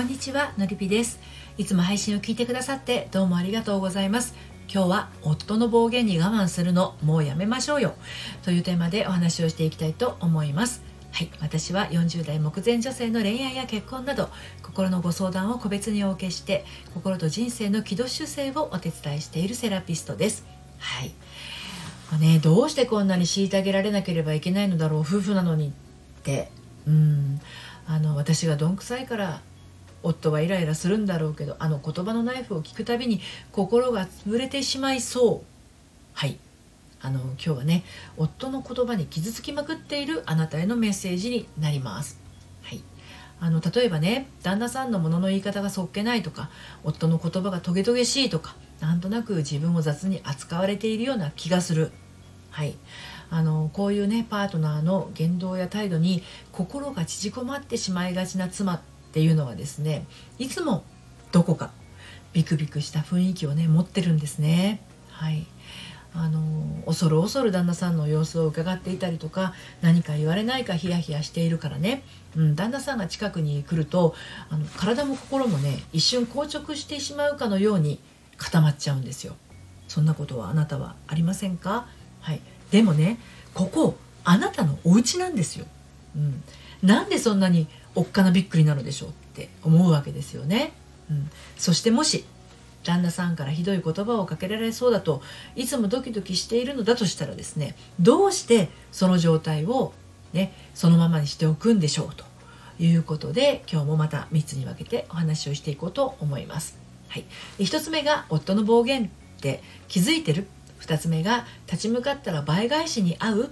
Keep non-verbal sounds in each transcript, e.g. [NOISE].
こんにちはのりぴです。いつも配信を聞いてくださってどうもありがとうございます。今日は夫の暴言に我慢するのもうやめましょうよ。というテーマでお話をしていきたいと思います。はい、私は40代目前女性の恋愛や結婚など心のご相談を個別にお受けして心と人生の軌道修正をお手伝いしているセラピストです。はい。ね、どうしてこんなに虐げられなければいけないのだろう夫婦なのにって。うん。あの私がどんくさいから夫はイライラするんだろうけどあの言葉のナイフを聞くたびに心が潰れてしまいそうはいあの今日はね夫の言葉に傷つきまくっているあなたへのメッセージになります。はい、あの例えばね旦那さんのものの言い方がそっけないとか夫の言葉がトゲトゲしいとかなんとなく自分を雑に扱われているような気がする。はい、あのこういうねパートナーの言動や態度に心が縮こまってしまいがちな妻っていうのはですねいつもどこかビクビクした雰囲気をね持ってるんですね。はいあの恐る恐る旦那さんの様子を伺っていたりとか何か言われないかヒヤヒヤしているからね、うん、旦那さんが近くに来るとあの体も心もね一瞬硬直してしまうかのように固まっちゃうんですよ。そんなことはあなたはありませんか？はい、でもねここあなたのお家なんですよ。うん、なんでそんなにおっかなびっくりなのでしょうって思うわけですよね。うん、そしてもし旦那さんからひどい言葉をかけられそうだといつもドキドキしているのだとしたらですねどうしてその状態を、ね、そのままにしておくんでしょうと。いうことで今日もまた3つに分けてお話をしていこうと思います。はい、1つ目が夫の暴言って気づいてる？2つ目が立ち向かったら倍返しに遭う？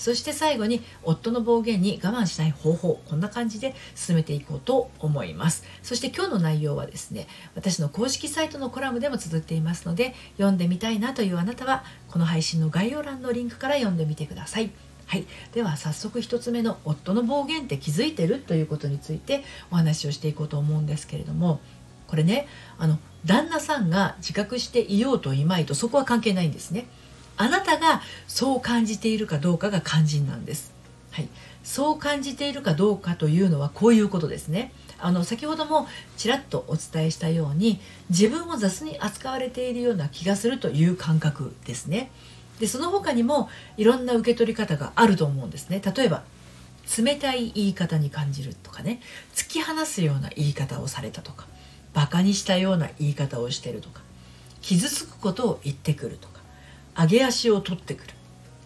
そして最後に夫の暴言に我慢しない方法こんな感じで進めていこうと思います。そして今日の内容はですね私の公式サイトのコラムでも綴っていますので読んでみたいなというあなたはこの配信の概要欄のリンクから読んでみてください。はい、では早速1つ目の夫の暴言って気づいてるということについてお話をしていこうと思うんですけれどもこれねあの旦那さんが自覚していようといまいとそこは関係ないんですね。あなたがそう感じているかどうかが肝心なんです。はい、そう感じているかどうかというのはこういうことですね。あの先ほどもちらっとお伝えしたように自分を雑に扱われているような気がするという感覚ですね。でその他にもいろんな受け取り方があると思うんですね。例えば冷たい言い方に感じるとかね突き放すような言い方をされたとかバカにしたような言い方をしてるとか傷つくことを言ってくるとか上げ足を取ってくる。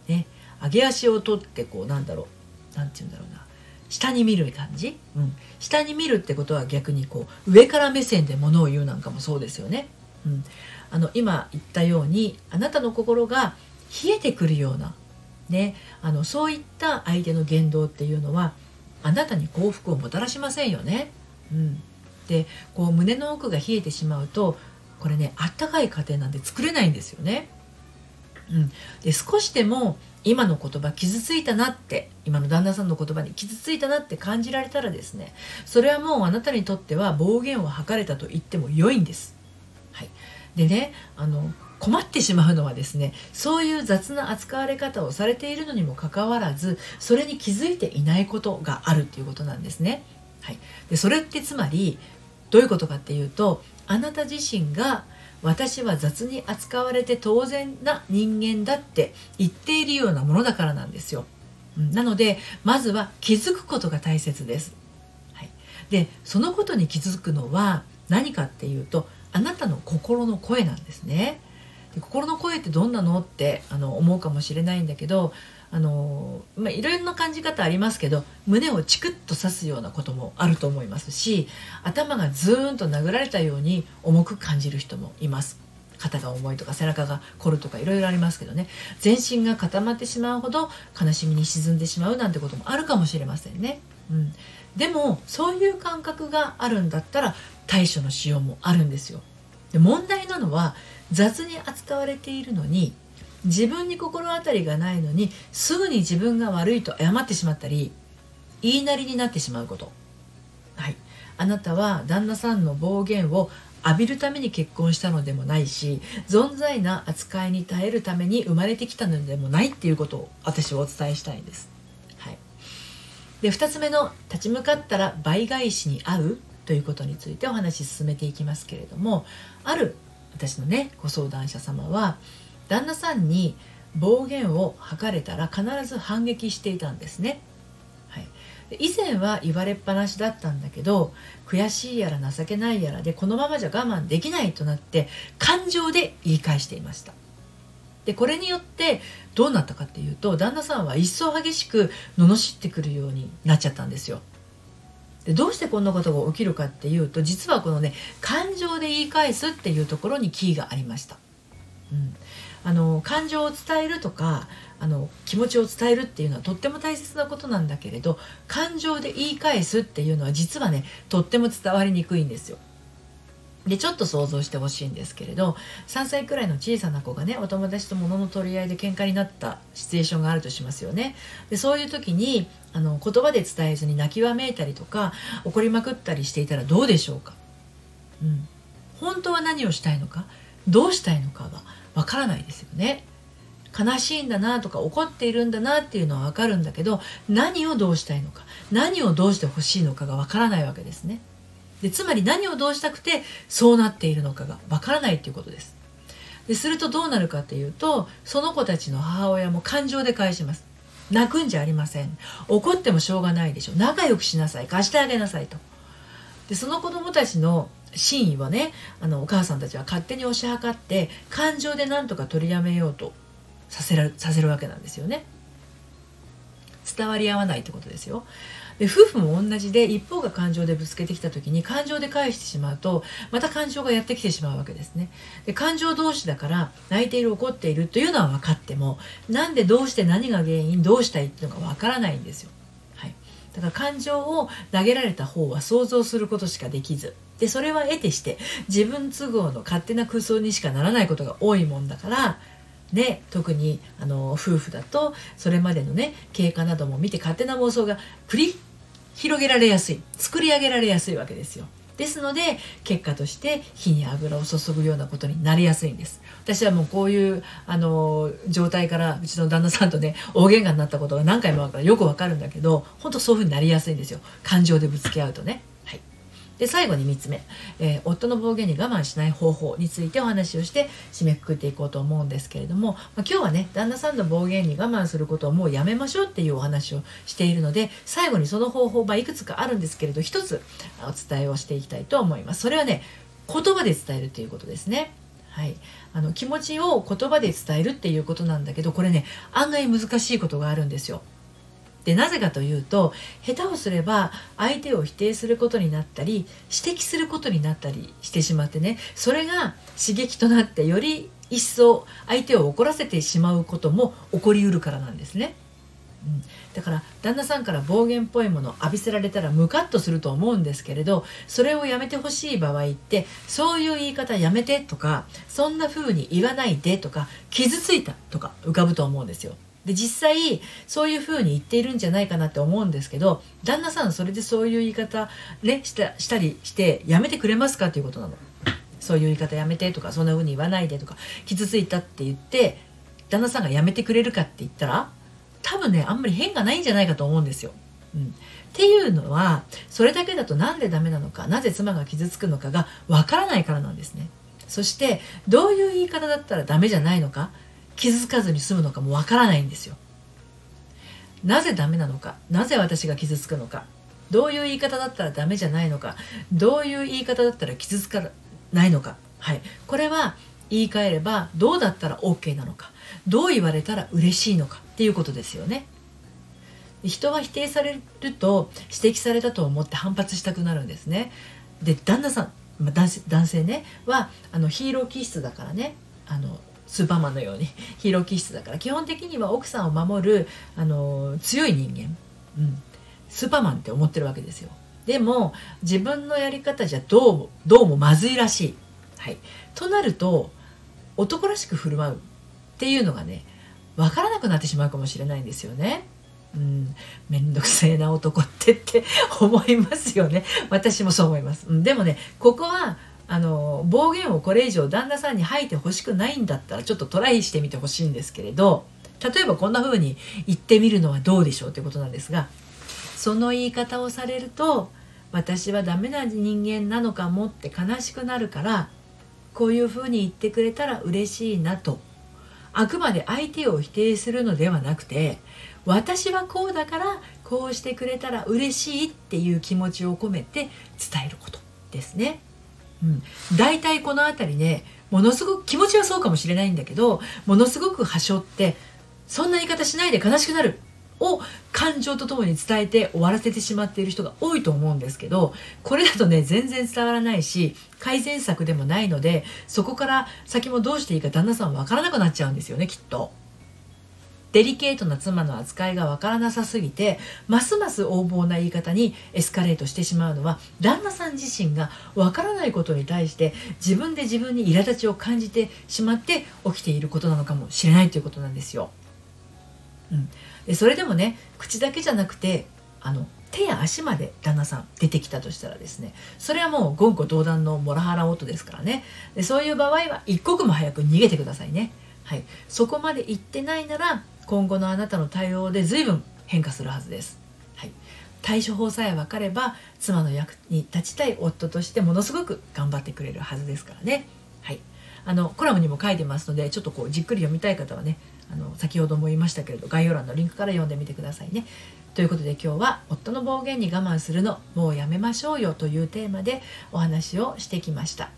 ね。上げ足を取ってこうなんだろう。なんて言うんだろうな。下に見る感じ、うん、下に見るってことは逆にこう上から目線で物を言うなんかもそうですよね。うん、あの今言ったようにあなたの心が冷えてくるような、ね、あのそういった相手の言動っていうのはあなたに幸福をもたらしませんよね。うん、でこう胸の奥が冷えてしまうとこれねあったかい家庭なんて作れないんですよね。うん、で少しでも今の言葉傷ついたなって今の旦那さんの言葉に傷ついたなって感じられたらですねそれはもうあなたにとっては暴言を吐かれたと言っても良いんです。はい、でねあの困ってしまうのはですねそういう雑な扱われ方をされているのにもかかわらずそれに気づいていないことがあるっていうことなんですね。はい、でそれってつまりどういうことかっていうとあなた自身が私は雑に扱われて当然な人間だって言っているようなものだからなんですよ。なのでまずは気づくことが大切です。はい、でそのことに気づくのは何かっていうとあなたの心の声なんですね。で心の声ってどんなの？ってあの思うかもしれないんだけどあのまあ、いろいろな感じ方ありますけど胸をチクッと刺すようなこともあると思いますし頭がズーンと殴られたように重く感じる人もいます。肩が重いとか背中が凝るとかいろいろありますけどね。全身が固まってしまうほど悲しみに沈んでしまうなんてこともあるかもしれませんね、うん、でもそういう感覚があるんだったら対処のしようもあるんですよ。で問題なのは雑に扱われているのに自分に心当たりがないのにすぐに自分が悪いと謝ってしまったり言いなりになってしまうこと、はい、あなたは旦那さんの暴言を浴びるために結婚したのでもないし存在な扱いに耐えるために生まれてきたのでもないっていうことを私はお伝えしたいんです。はい、で2つ目の「立ち向かったら倍返しに遭う」ということについてお話し進めていきますけれどもある私のねご相談者様は旦那さんに暴言を吐かれたら必ず反撃していたんですね。はい、以前は言われっぱなしだったんだけど悔しいやら情けないやらでこのままじゃ我慢できないとなって感情で言い返していました。でこれによってどうなったかっていうと旦那さんは一層激しく罵ってくるようになっちゃったんですよ。でどうしてこんなことが起きるかっていうと実はこのね感情で言い返すっていうところにキーがありました、うん、あの感情を伝えるとかあの気持ちを伝えるっていうのはとっても大切なことなんだけれど感情で言い返すっていうのは実はねとっても伝わりにくいんですよ。でちょっと想像してほしいんですけれど3歳くらいの小さな子がねお友達と物の取り合いで喧嘩になったシチュエーションがあるとしますよね。でそういう時にあの言葉で伝えずに泣きわめいたりとか怒りまくったりしていたらどうでしょうか、うん、本当は何をしたいのか？どうしたいのかがわからないですよね。悲しいんだなとか怒っているんだなっていうのはわかるんだけど何をどうしたいのか？何をどうしてほしいのかがわからないわけですね。でつまり何をどうしたくてそうなっているのかがわからないっていうことです。でするとどうなるかっていうとその子たちの母親も感情で返します。泣くんじゃありません。怒ってもしょうがないでしょ。仲良くしなさい。貸してあげなさいと。でその子供たちの真意はねあのお母さんたちは勝手に推し量って感情で何とか取りやめようとさせらさせるわけなんですよね。伝わり合わないってことですよ。で夫婦も同じで一方が感情でぶつけてきた時に感情で返してしまうとまた感情がやってきてしまうわけですね。で感情同士だから泣いている怒っているというのは分かってもなんでどうして何が原因どうしたいっていうのが分からないんですよ。はい、だから感情を投げられた方は想像することしかできずでそれは得てして自分都合の勝手な空想にしかならないことが多いもんだからね、特にあの夫婦だとそれまでのね経過なども見て勝手な妄想が繰り広げられやすい作り上げられやすいわけですよ。ですので結果として火に油を注ぐようなことになりやすいんです私はもうこういうあの状態からうちの旦那さんとね大喧嘩になったことが何回もあるからよくわかるんだけど本当そういうふうになりやすいんですよ感情でぶつけ合うとね。で最後に3つ目、えー、夫の暴言に我慢しない方法についてお話をして締めくくっていこうと思うんですけれども、まあ、今日はね旦那さんの暴言に我慢することをもうやめましょうっていうお話をしているので最後にその方法、まあ、いくつかあるんですけれど一つお伝えをしていきたいと思います。それはね言葉で伝えるということですね。はい、あの気持ちを言葉で伝えるっていうことなんだけどこれね案外難しいことがあるんですよ。でなぜかというと下手をすれば相手を否定することになったり指摘することになったりしてしまってねそれが刺激となってより一層相手を怒らせてしまうことも起こりうるからなんですね。うん、だから旦那さんから暴言っぽいものを浴びせられたらムカッとすると思うんですけれどそれをやめてほしい場合ってそういう言い方やめてとかそんな風に言わないでとか傷ついたとか浮かぶと思うんですよ。で実際そういうふうに言っているんじゃないかなって思うんですけど旦那さんそれでそういう言い方ねしたしたりしてやめてくれますかっていうことなの。そういう言い方やめてとかそんな風に言わないでとか傷ついたって言って旦那さんがやめてくれるかって言ったら多分ねあんまり変がないんじゃないかと思うんですよ。うん、っていうのはそれだけだとなんでダメなのかなぜ妻が傷つくのかがわからないからなんですね。そしてどういう言い方だったらダメじゃないのか気づかずに済むのかもわからないんですよ。なぜダメなのかなぜ私が傷つくのかどういう言い方だったらダメじゃないのかどういう言い方だったら傷つかないのか、はい、これは言い換えればどうだったら OK なのかどう言われたら嬉しいのかっていうことですよね。人は否定されると指摘されたと思って反発したくなるんですね。で旦那さん男性ねはあのヒーロー気質だからねあのスーパーマンのように [LAUGHS] ヒーロー気質だから基本的には奥さんを守るあの強い人間、うん、スーパーマンって思ってるわけですよ。でも自分のやり方じゃどうもどうもまずいらしい、はい、となると男らしく振る舞う。っていうのがね分からなくなってしまうかもしれないんですよね。うん、めんどくせえな男ってって思いますよね。私もそう思います、うん、でもねここはあの暴言をこれ以上旦那さんに吐いてほしくないんだったらちょっとトライしてみてほしいんですけれど例えばこんな風に言ってみるのはどうでしょうということなんですがその言い方をされると私はダメな人間なのかもって悲しくなるからこういうふうに言ってくれたら嬉しいなとあくまで相手を否定するのではなくて私はこうだからこうしてくれたら嬉しいっていう気持ちを込めて伝えることですね。うん、大体この辺りねものすごく気持ちはそうかもしれないんだけどものすごくはしょってそんな言い方しないで悲しくなるを感情とともに伝えて終わらせてしまっている人が多いと思うんですけどこれだとね全然伝わらないし改善策でもないのでそこから先もどうしていいか旦那さん分からなくなっちゃうんですよねきっと。デリケートな妻の扱いがわからなさすぎてますます横暴な言い方にエスカレートしてしまうのは旦那さん自身がわからないことに対して自分で自分に苛立ちを感じてしまって起きていることなのかもしれないということなんですよ。うん、でそれでもね口だけじゃなくてあの手や足まで旦那さん出てきたとしたらですねそれはもう言語道断のモラハラ音ですからねでそういう場合は一刻も早く逃げてくださいね。はい、そこまで言ってないなら今後のあなたの対応で随分変化するはずです。はい、対処法さえ分かれば妻の役に立ちたい夫としてものすごく頑張ってくれるはずですからね。はい、あのコラムにも書いてますのでちょっとこうじっくり読みたい方はねあの先ほども言いましたけれど概要欄のリンクから読んでみてくださいね。ということで今日は「夫の暴言に我慢するのもうやめましょうよ」というテーマでお話をしてきました。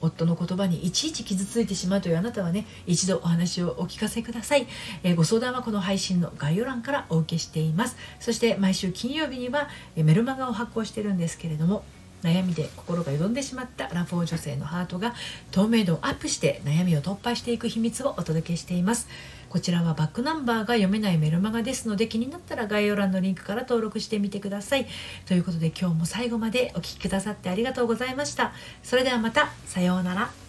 夫の言葉にいちいち傷ついてしまうというあなたはね一度お話をお聞かせください、えー、ご相談はこの配信の概要欄からお受けしています。そして毎週金曜日にはえメルマガを発行してるんですけれども悩みで心が淀んでしまったアラフォー女性のハートが透明度をアップして悩みを突破していく秘密をお届けしています。こちらはバックナンバーが読めないメルマガですので気になったら概要欄のリンクから登録してみてください。ということで今日も最後までお聴きくださってありがとうございました。それではまたさようなら。